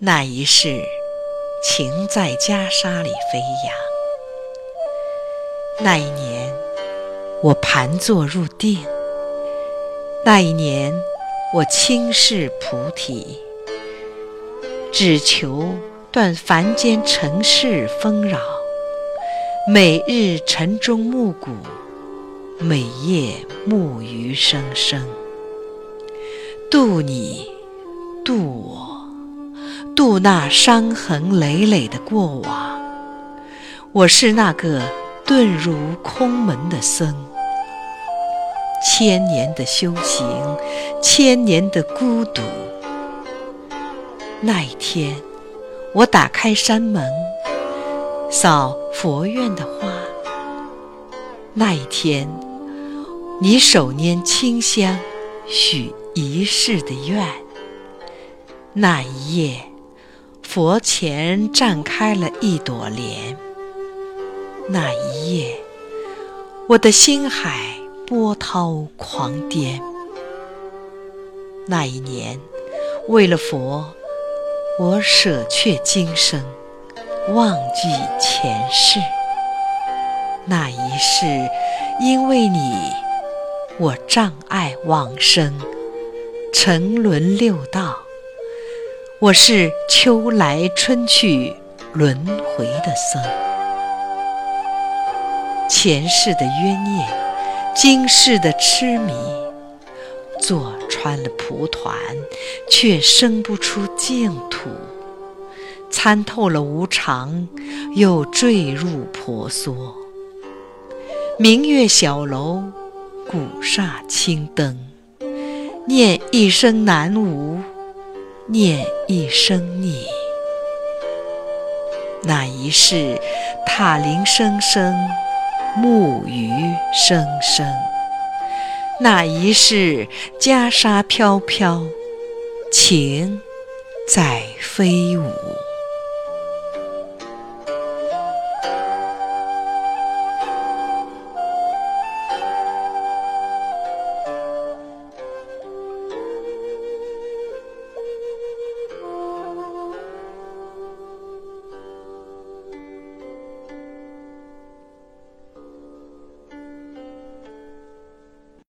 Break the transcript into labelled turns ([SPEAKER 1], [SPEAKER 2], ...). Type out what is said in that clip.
[SPEAKER 1] 那一世，情在袈裟里飞扬。那一年，我盘坐入定；那一年，我轻视菩提，只求断凡间尘世纷扰，每日晨钟暮鼓，每夜木鱼声声，渡你，渡我。渡那伤痕累累的过往，我是那个遁入空门的僧。千年的修行，千年的孤独。那一天，我打开山门，扫佛院的花。那一天，你手拈清香，许一世的愿。那一夜。佛前绽开了一朵莲。那一夜，我的心海波涛狂颠。那一年，为了佛，我舍却今生，忘记前世。那一世，因为你，我障碍往生，沉沦六道。我是秋来春去轮回的僧，前世的冤孽，今世的痴迷，坐穿了蒲团，却生不出净土；参透了无常，又坠入婆娑。明月小楼，古刹青灯，念一生南无。念一声你，那一世塔铃声声，木鱼声声；那一世袈裟飘飘，情在飞舞。